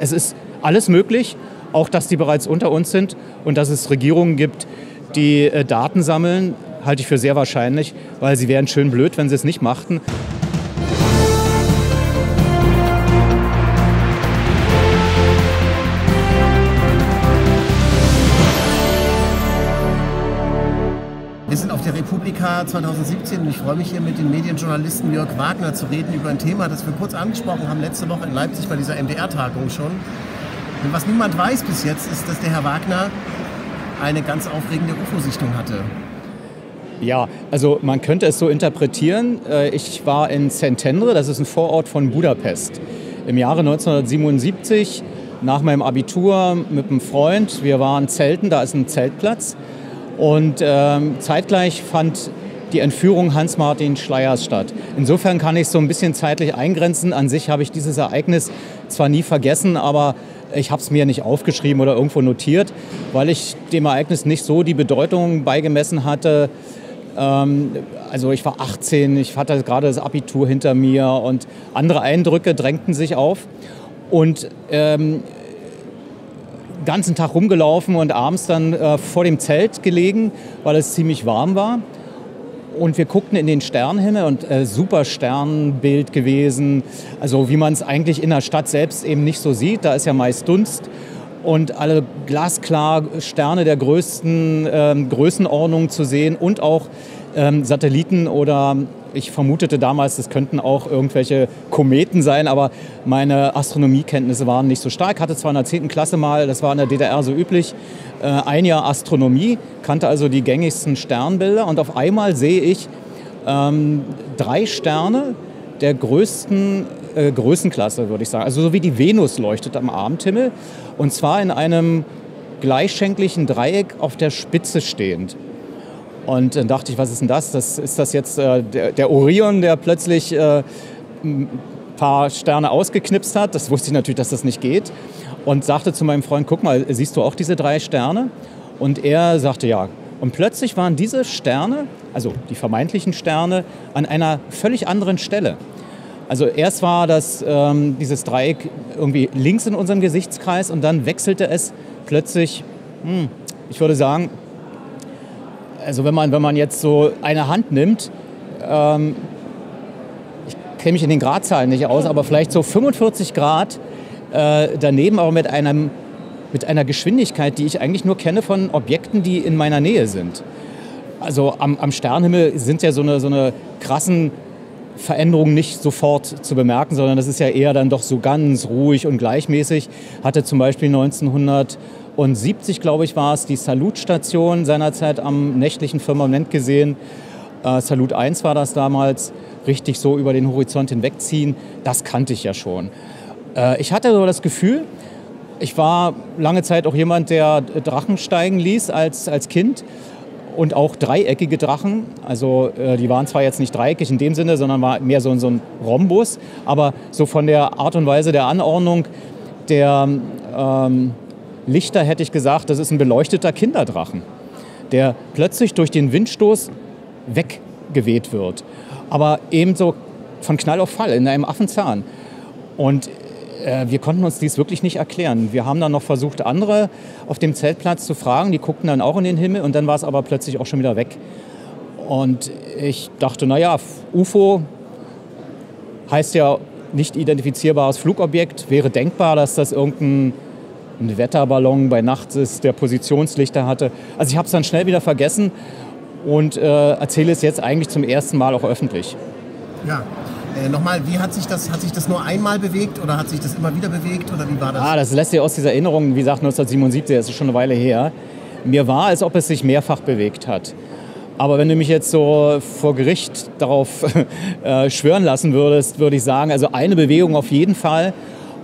Es ist alles möglich, auch dass die bereits unter uns sind und dass es Regierungen gibt, die äh, Daten sammeln, halte ich für sehr wahrscheinlich, weil sie wären schön blöd, wenn sie es nicht machten. Wir sind auf der Republika 2017 und ich freue mich hier mit dem Medienjournalisten Jörg Wagner zu reden über ein Thema, das wir kurz angesprochen haben letzte Woche in Leipzig bei dieser MDR-Tagung schon. Und was niemand weiß bis jetzt, ist, dass der Herr Wagner eine ganz aufregende UFO-Sichtung hatte. Ja, also man könnte es so interpretieren. Äh, ich war in Szentendre, das ist ein Vorort von Budapest. Im Jahre 1977 nach meinem Abitur mit einem Freund. Wir waren zelten, da ist ein Zeltplatz. Und ähm, zeitgleich fand die Entführung Hans-Martin Schleiers statt. Insofern kann ich es so ein bisschen zeitlich eingrenzen. An sich habe ich dieses Ereignis zwar nie vergessen, aber ich habe es mir nicht aufgeschrieben oder irgendwo notiert, weil ich dem Ereignis nicht so die Bedeutung beigemessen hatte. Ähm, also ich war 18, ich hatte gerade das Abitur hinter mir und andere Eindrücke drängten sich auf. Und ähm, ganzen Tag rumgelaufen und abends dann äh, vor dem Zelt gelegen, weil es ziemlich warm war. Und wir guckten in den Sternenhimmel und äh, super Sternbild gewesen. Also wie man es eigentlich in der Stadt selbst eben nicht so sieht. Da ist ja meist Dunst und alle glasklar Sterne der größten äh, Größenordnung zu sehen und auch ähm, Satelliten oder ich vermutete damals, das könnten auch irgendwelche Kometen sein, aber meine Astronomiekenntnisse waren nicht so stark. Hatte zwar in der 10. Klasse mal, das war in der DDR so üblich, äh, ein Jahr Astronomie, kannte also die gängigsten Sternbilder und auf einmal sehe ich ähm, drei Sterne der größten äh, Größenklasse, würde ich sagen. Also so wie die Venus leuchtet am Abendhimmel und zwar in einem gleichschenklichen Dreieck auf der Spitze stehend. Und dann dachte ich, was ist denn das? das ist das jetzt äh, der, der, Orion, der plötzlich äh, ein paar Sterne ausgeknipst hat? Das wusste ich natürlich, dass das nicht geht. Und sagte zu meinem Freund, guck mal, siehst du auch diese drei Sterne? Und er sagte, ja. Und plötzlich waren diese Sterne, also die vermeintlichen Sterne, an einer völlig anderen Stelle. Also erst war das, ähm, dieses Dreieck irgendwie links in unserem Gesichtskreis und dann wechselte es plötzlich, hm, ich würde sagen, also wenn man, wenn man jetzt so eine Hand nimmt, ähm, ich kenne mich in den Gradzahlen nicht aus, aber vielleicht so 45 Grad äh, daneben, aber mit, einem, mit einer Geschwindigkeit, die ich eigentlich nur kenne von Objekten, die in meiner Nähe sind. Also am, am Sternhimmel sind ja so eine, so eine krassen Veränderungen nicht sofort zu bemerken, sondern das ist ja eher dann doch so ganz ruhig und gleichmäßig. Hatte zum Beispiel 1900 und 70, glaube ich, war es die Salutstation seinerzeit am nächtlichen Firmament gesehen. Äh, Salut 1 war das damals, richtig so über den Horizont hinwegziehen. Das kannte ich ja schon. Äh, ich hatte so das Gefühl, ich war lange Zeit auch jemand, der Drachen steigen ließ als, als Kind und auch dreieckige Drachen. Also äh, die waren zwar jetzt nicht dreieckig in dem Sinne, sondern war mehr so, so ein Rhombus, aber so von der Art und Weise der Anordnung der ähm, Lichter hätte ich gesagt, das ist ein beleuchteter Kinderdrachen, der plötzlich durch den Windstoß weggeweht wird. Aber ebenso von Knall auf Fall in einem Affenzahn. Und äh, wir konnten uns dies wirklich nicht erklären. Wir haben dann noch versucht, andere auf dem Zeltplatz zu fragen. Die guckten dann auch in den Himmel und dann war es aber plötzlich auch schon wieder weg. Und ich dachte, naja, UFO heißt ja nicht identifizierbares Flugobjekt. Wäre denkbar, dass das irgendein ein Wetterballon bei Nacht ist, der Positionslichter hatte. Also ich habe es dann schnell wieder vergessen und äh, erzähle es jetzt eigentlich zum ersten Mal auch öffentlich. Ja, äh, nochmal, wie hat sich das, hat sich das nur einmal bewegt oder hat sich das immer wieder bewegt oder wie war das? Ah, das lässt sich aus dieser Erinnerung, wie gesagt, 1977, das ist schon eine Weile her. Mir war, als ob es sich mehrfach bewegt hat. Aber wenn du mich jetzt so vor Gericht darauf äh, schwören lassen würdest, würde ich sagen, also eine Bewegung auf jeden Fall.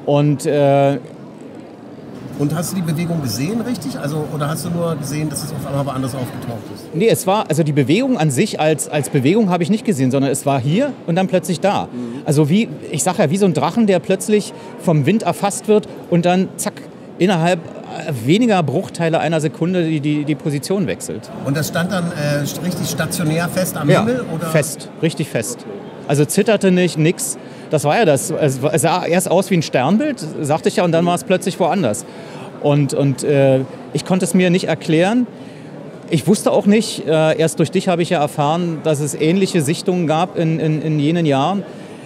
Und äh, und hast du die Bewegung gesehen, richtig? Also, oder hast du nur gesehen, dass es auf einmal woanders aufgetaucht ist? Nee, es war, also die Bewegung an sich als, als Bewegung habe ich nicht gesehen, sondern es war hier und dann plötzlich da. Mhm. Also wie, ich sage ja, wie so ein Drachen, der plötzlich vom Wind erfasst wird und dann zack, innerhalb äh, weniger Bruchteile einer Sekunde die, die, die Position wechselt. Und das stand dann äh, richtig stationär fest am ja, Himmel? Oder? fest, richtig fest. Also zitterte nicht, nix. Das war ja das. Es sah erst aus wie ein Sternbild, sagte ich ja, und dann war es plötzlich woanders. Und, und äh, ich konnte es mir nicht erklären. Ich wusste auch nicht, äh, erst durch dich habe ich ja erfahren, dass es ähnliche Sichtungen gab in, in, in jenen Jahren.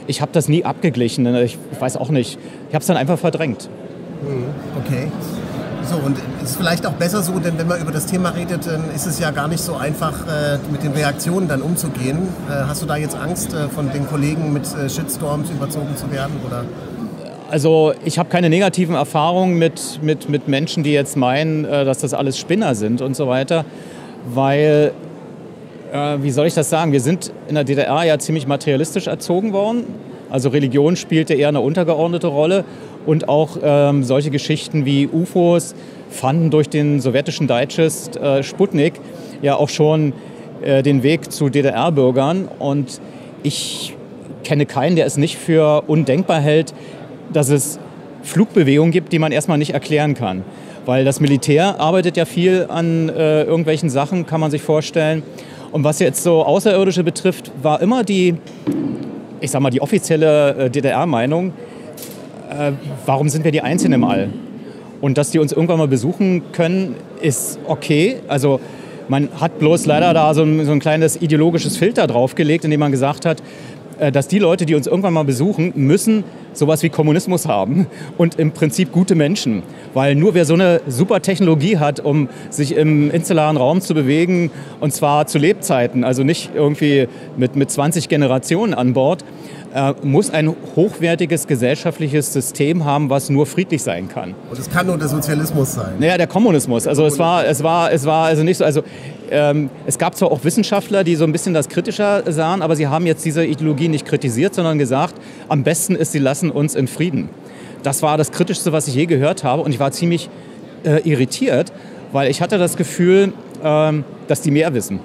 Ich habe das nie abgeglichen. Ich weiß auch nicht. Ich habe es dann einfach verdrängt. Mhm. Okay. So, und es ist vielleicht auch besser so, denn wenn man über das Thema redet, dann ist es ja gar nicht so einfach, äh, mit den Reaktionen dann umzugehen. Äh, hast du da jetzt Angst, äh, von den Kollegen mit Shitstorms überzogen zu werden? Oder? Also ich habe keine negativen Erfahrungen mit, mit, mit Menschen, die jetzt meinen, dass das alles Spinner sind und so weiter, weil, wie soll ich das sagen, wir sind in der DDR ja ziemlich materialistisch erzogen worden. Also Religion spielte eher eine untergeordnete Rolle und auch ähm, solche Geschichten wie UFOs fanden durch den sowjetischen Digest äh, Sputnik ja auch schon äh, den Weg zu DDR-Bürgern. Und ich kenne keinen, der es nicht für undenkbar hält, dass es Flugbewegungen gibt, die man erstmal nicht erklären kann. Weil das Militär arbeitet ja viel an äh, irgendwelchen Sachen, kann man sich vorstellen. Und was jetzt so Außerirdische betrifft, war immer die, ich sag mal, die offizielle äh, DDR-Meinung, äh, warum sind wir die Einzigen im All? Und dass die uns irgendwann mal besuchen können, ist okay. Also man hat bloß leider da so ein, so ein kleines ideologisches Filter draufgelegt, indem man gesagt hat, äh, dass die Leute, die uns irgendwann mal besuchen, müssen sowas wie Kommunismus haben und im Prinzip gute Menschen. Weil nur wer so eine super Technologie hat, um sich im insularen Raum zu bewegen, und zwar zu Lebzeiten, also nicht irgendwie mit, mit 20 Generationen an Bord, äh, muss ein hochwertiges gesellschaftliches System haben, was nur friedlich sein kann. Und es kann nur der Sozialismus sein. Naja, der Kommunismus. Also es war, es war, es war also nicht so. Also ähm, es gab zwar auch Wissenschaftler, die so ein bisschen das kritischer sahen, aber sie haben jetzt diese Ideologie nicht kritisiert, sondern gesagt, am besten ist, sie lassen uns in Frieden. Das war das Kritischste, was ich je gehört habe, und ich war ziemlich äh, irritiert, weil ich hatte das Gefühl, ähm, dass die mehr wissen.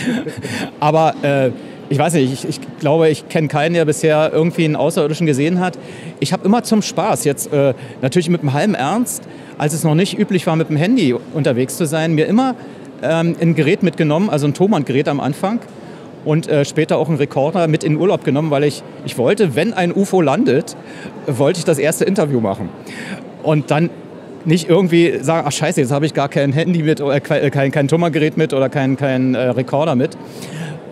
aber äh, ich weiß nicht, ich, ich glaube, ich kenne keinen, der bisher irgendwie einen Außerirdischen gesehen hat. Ich habe immer zum Spaß, jetzt äh, natürlich mit einem halben Ernst, als es noch nicht üblich war, mit dem Handy unterwegs zu sein, mir immer ähm, ein Gerät mitgenommen, also ein Thomann-Gerät am Anfang und äh, später auch einen Rekorder mit in den Urlaub genommen, weil ich, ich wollte, wenn ein UFO landet, wollte ich das erste Interview machen. Und dann nicht irgendwie sagen, ach scheiße, jetzt habe ich gar kein Handy mit oder kein, kein, kein Thomann-Gerät mit oder kein, kein äh, Rekorder mit,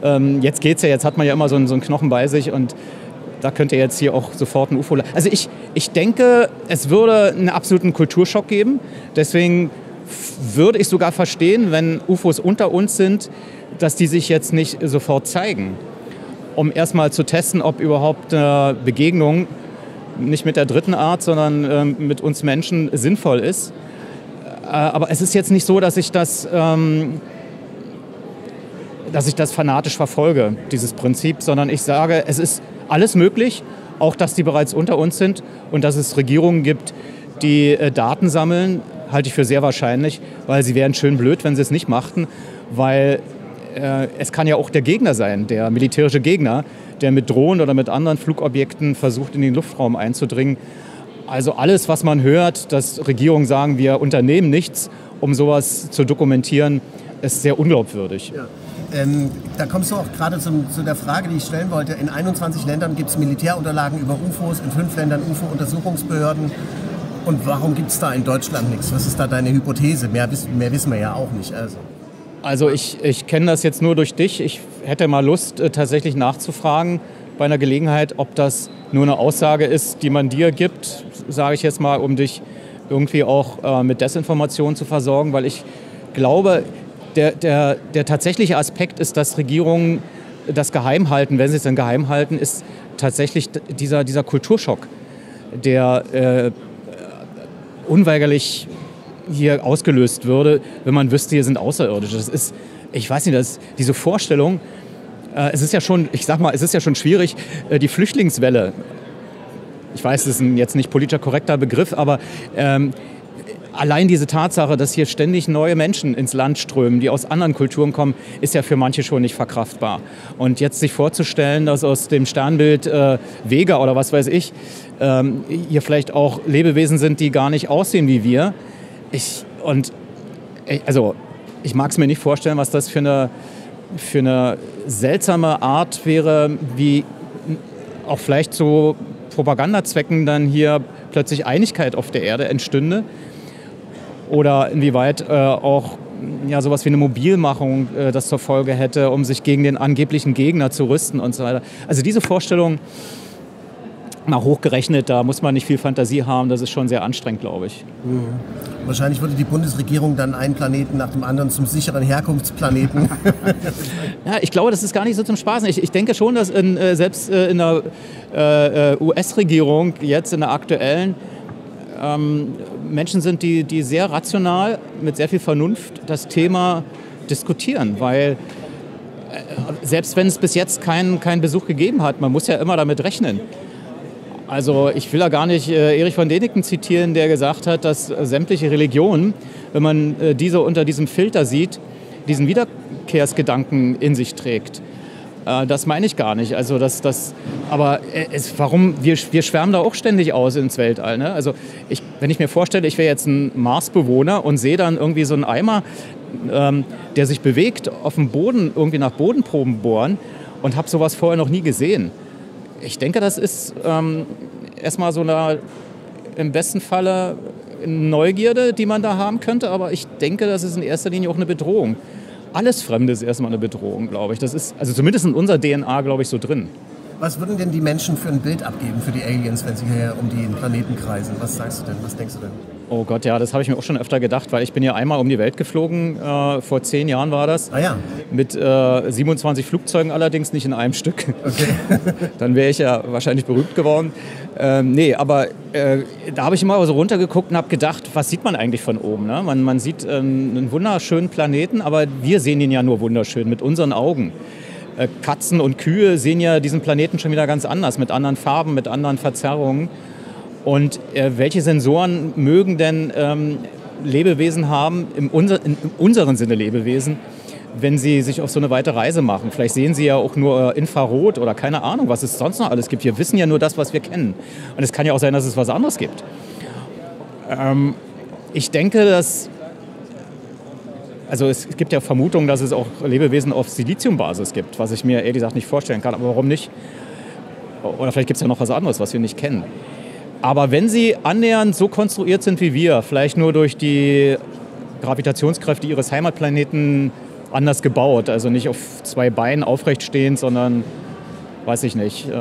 ähm, jetzt geht's ja, jetzt hat man ja immer so einen, so einen Knochen bei sich und da könnte jetzt hier auch sofort ein UFO. Also ich, ich denke, es würde einen absoluten Kulturschock geben. Deswegen würde ich sogar verstehen, wenn UFOs unter uns sind, dass die sich jetzt nicht sofort zeigen. Um erstmal zu testen, ob überhaupt eine Begegnung nicht mit der dritten Art, sondern äh, mit uns Menschen sinnvoll ist. Äh, aber es ist jetzt nicht so, dass ich das ähm, dass ich das fanatisch verfolge, dieses Prinzip, sondern ich sage, es ist alles möglich, auch dass die bereits unter uns sind und dass es Regierungen gibt, die äh, Daten sammeln, halte ich für sehr wahrscheinlich, weil sie wären schön blöd, wenn sie es nicht machten, weil äh, es kann ja auch der Gegner sein, der militärische Gegner, der mit Drohnen oder mit anderen Flugobjekten versucht, in den Luftraum einzudringen. Also alles, was man hört, dass Regierungen sagen, wir unternehmen nichts, um sowas zu dokumentieren, ist sehr unglaubwürdig. Ja. Ähm, da kommst du auch gerade zu der Frage, die ich stellen wollte. In 21 Ländern gibt es Militärunterlagen über UFOs, in fünf Ländern UFO-Untersuchungsbehörden. Und warum gibt es da in Deutschland nichts? Was ist da deine Hypothese? Mehr, mehr wissen wir ja auch nicht. Also, also ich, ich kenne das jetzt nur durch dich. Ich hätte mal Lust, äh, tatsächlich nachzufragen bei einer Gelegenheit, ob das nur eine Aussage ist, die man dir gibt, sage ich jetzt mal, um dich irgendwie auch äh, mit Desinformation zu versorgen, weil ich glaube, der, der, der tatsächliche Aspekt ist, dass Regierungen das geheim halten, wenn sie es dann geheim halten, ist tatsächlich dieser, dieser Kulturschock, der äh, unweigerlich hier ausgelöst würde, wenn man wüsste, hier sind Außerirdische. Das ist, ich weiß nicht, das, diese Vorstellung, äh, es ist ja schon, ich sag mal, es ist ja schon schwierig, äh, die Flüchtlingswelle, ich weiß, das ist ein jetzt nicht politischer korrekter Begriff, aber ähm, allein diese Tatsache, dass hier ständig neue Menschen ins Land strömen, die aus anderen Kulturen kommen, ist ja für manche schon nicht verkraftbar. Und jetzt sich vorzustellen, dass aus dem Sternbild äh, Vega oder was weiß ich, ähm, hier vielleicht auch Lebewesen sind, die gar nicht aussehen wie wir. Ich, und also ich mag es mir nicht vorstellen, was das für eine, für eine seltsame Art wäre, wie auch vielleicht zu Propagandazwecken dann hier plötzlich Einigkeit auf der Erde entstünde. Oder inwieweit äh, auch ja, sowas wie eine Mobilmachung äh, das zur Folge hätte, um sich gegen den angeblichen Gegner zu rüsten und so weiter. Also diese Vorstellung, mal hochgerechnet, da muss man nicht viel Fantasie haben, das ist schon sehr anstrengend, glaube ich. Mhm. Wahrscheinlich würde die Bundesregierung dann einen Planeten nach dem anderen zum sicheren Herkunftsplaneten. ja, ich glaube, das ist gar nicht so zum Spaßen. Ich, ich denke schon, dass in, äh, selbst äh, in der äh, äh US-Regierung, jetzt in der aktuellen, ähm, Menschen sind, die, die sehr rational, mit sehr viel Vernunft das Thema diskutieren, weil äh, selbst wenn es bis jetzt keinen kein Besuch gegeben hat, man muss ja immer damit rechnen. Also ich will da gar nicht äh, Erich von Däniken zitieren, der gesagt hat, dass äh, sämtliche Religionen, wenn man äh, diese unter diesem Filter sieht, diesen Wiederkehrsgedanken in sich trägt. Äh, das meine ich gar nicht. Also das, das, aber äh, es, warum, wir, wir schwärmen da auch ständig aus ins Weltall. Ne? Also ich, wenn ich mir vorstelle, ich wäre jetzt ein Marsbewohner und sehe dann irgendwie so einen Eimer, ähm, der sich bewegt, auf dem Boden irgendwie nach Bodenproben bohren und habe sowas vorher noch nie gesehen ich denke, das ist ähm, erstmal so eine, im besten Falle Neugierde, die man da haben könnte, aber ich denke, das ist in erster Linie auch eine Bedrohung. Alles Fremde ist erstmal eine Bedrohung, glaube ich. Das ist also zumindest in unserer DNA, glaube ich, so drin. Was würden denn die Menschen für ein Bild abgeben für die Aliens, wenn sie hier um den Planeten kreisen? Was sagst du denn? Was denkst du denn? Oh Gott, ja, das habe ich mir auch schon öfter gedacht, weil ich bin ja einmal um die Welt geflogen, äh, vor zehn Jahren war das. Ah ja. Mit äh, 27 Flugzeugen allerdings, nicht in einem Stück. Okay. Dann wäre ich ja wahrscheinlich berühmt geworden. Ähm, nee, aber äh, da habe ich immer so runtergeguckt und habe gedacht, was sieht man eigentlich von oben? Ne? Man, man sieht ähm, einen wunderschönen Planeten, aber wir sehen ihn ja nur wunderschön mit unseren Augen. Äh, Katzen und Kühe sehen ja diesen Planeten schon wieder ganz anders, mit anderen Farben, mit anderen Verzerrungen. Und äh, welche Sensoren mögen denn ähm, Lebewesen haben, im, unser, in, im unseren Sinne Lebewesen, wenn sie sich auf so eine weite Reise machen? Vielleicht sehen sie ja auch nur äh, Infrarot oder keine Ahnung, was es sonst noch alles gibt. Wir wissen ja nur das, was wir kennen. Und es kann ja auch sein, dass es was anderes gibt. Ähm, ich denke, dass also es gibt ja Vermutungen, dass es auch Lebewesen auf Siliziumbasis gibt, was ich mir ehrlich gesagt nicht vorstellen kann. Aber warum nicht? Oder vielleicht gibt es ja noch was anderes, was wir nicht kennen. Aber wenn sie annähernd so konstruiert sind wie wir, vielleicht nur durch die Gravitationskräfte ihres Heimatplaneten anders gebaut, also nicht auf zwei Beinen aufrecht stehend, sondern, weiß ich nicht, äh,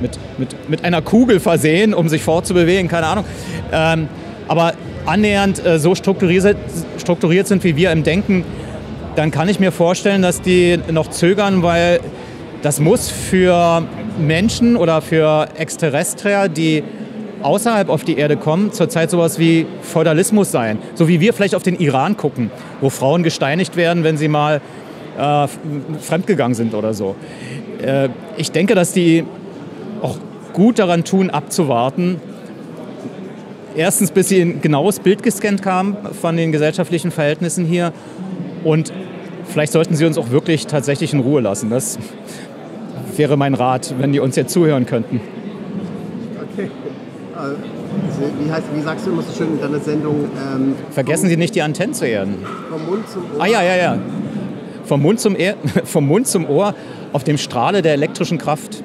mit, mit, mit einer Kugel versehen, um sich fortzubewegen, keine Ahnung. Ähm, aber annähernd äh, so strukturiert, strukturiert sind wie wir im Denken, dann kann ich mir vorstellen, dass die noch zögern, weil das muss für Menschen oder für Exterrestrier, die außerhalb auf die Erde kommen, zurzeit sowas wie Feudalismus sein. So wie wir vielleicht auf den Iran gucken, wo Frauen gesteinigt werden, wenn sie mal äh, fremdgegangen sind oder so. Äh, ich denke, dass die auch gut daran tun, abzuwarten, Erstens, bis sie ein genaues Bild gescannt haben von den gesellschaftlichen Verhältnissen hier. Und vielleicht sollten sie uns auch wirklich tatsächlich in Ruhe lassen. Das wäre mein Rat, wenn die uns jetzt zuhören könnten. Okay. Wie, heißt, wie sagst du immer so schön in deiner Sendung? Ähm, Vergessen Sie nicht, die Antennen zu erden. Vom Mund zum Ohr. Ah ja, ja, ja. Vom Mund zum, er vom Mund zum Ohr auf dem Strahle der elektrischen Kraft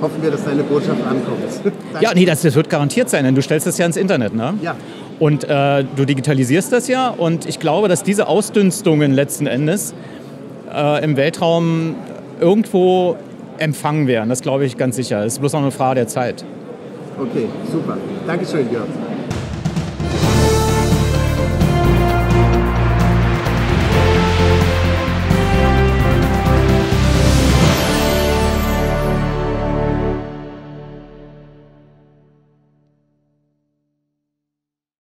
hoffen wir, dass deine Botschaft ankommt. ja, nee, das, das, wird garantiert sein, denn du stellst das ja ins Internet, ne? Ja. Und äh, du digitalisierst das ja und ich glaube, dass diese Ausdünstungen letzten Endes äh, im Weltraum irgendwo empfangen werden. Das glaube ich ganz sicher. Das ist bloß noch eine Frage der Zeit. Okay, super. Dankeschön, Jörg.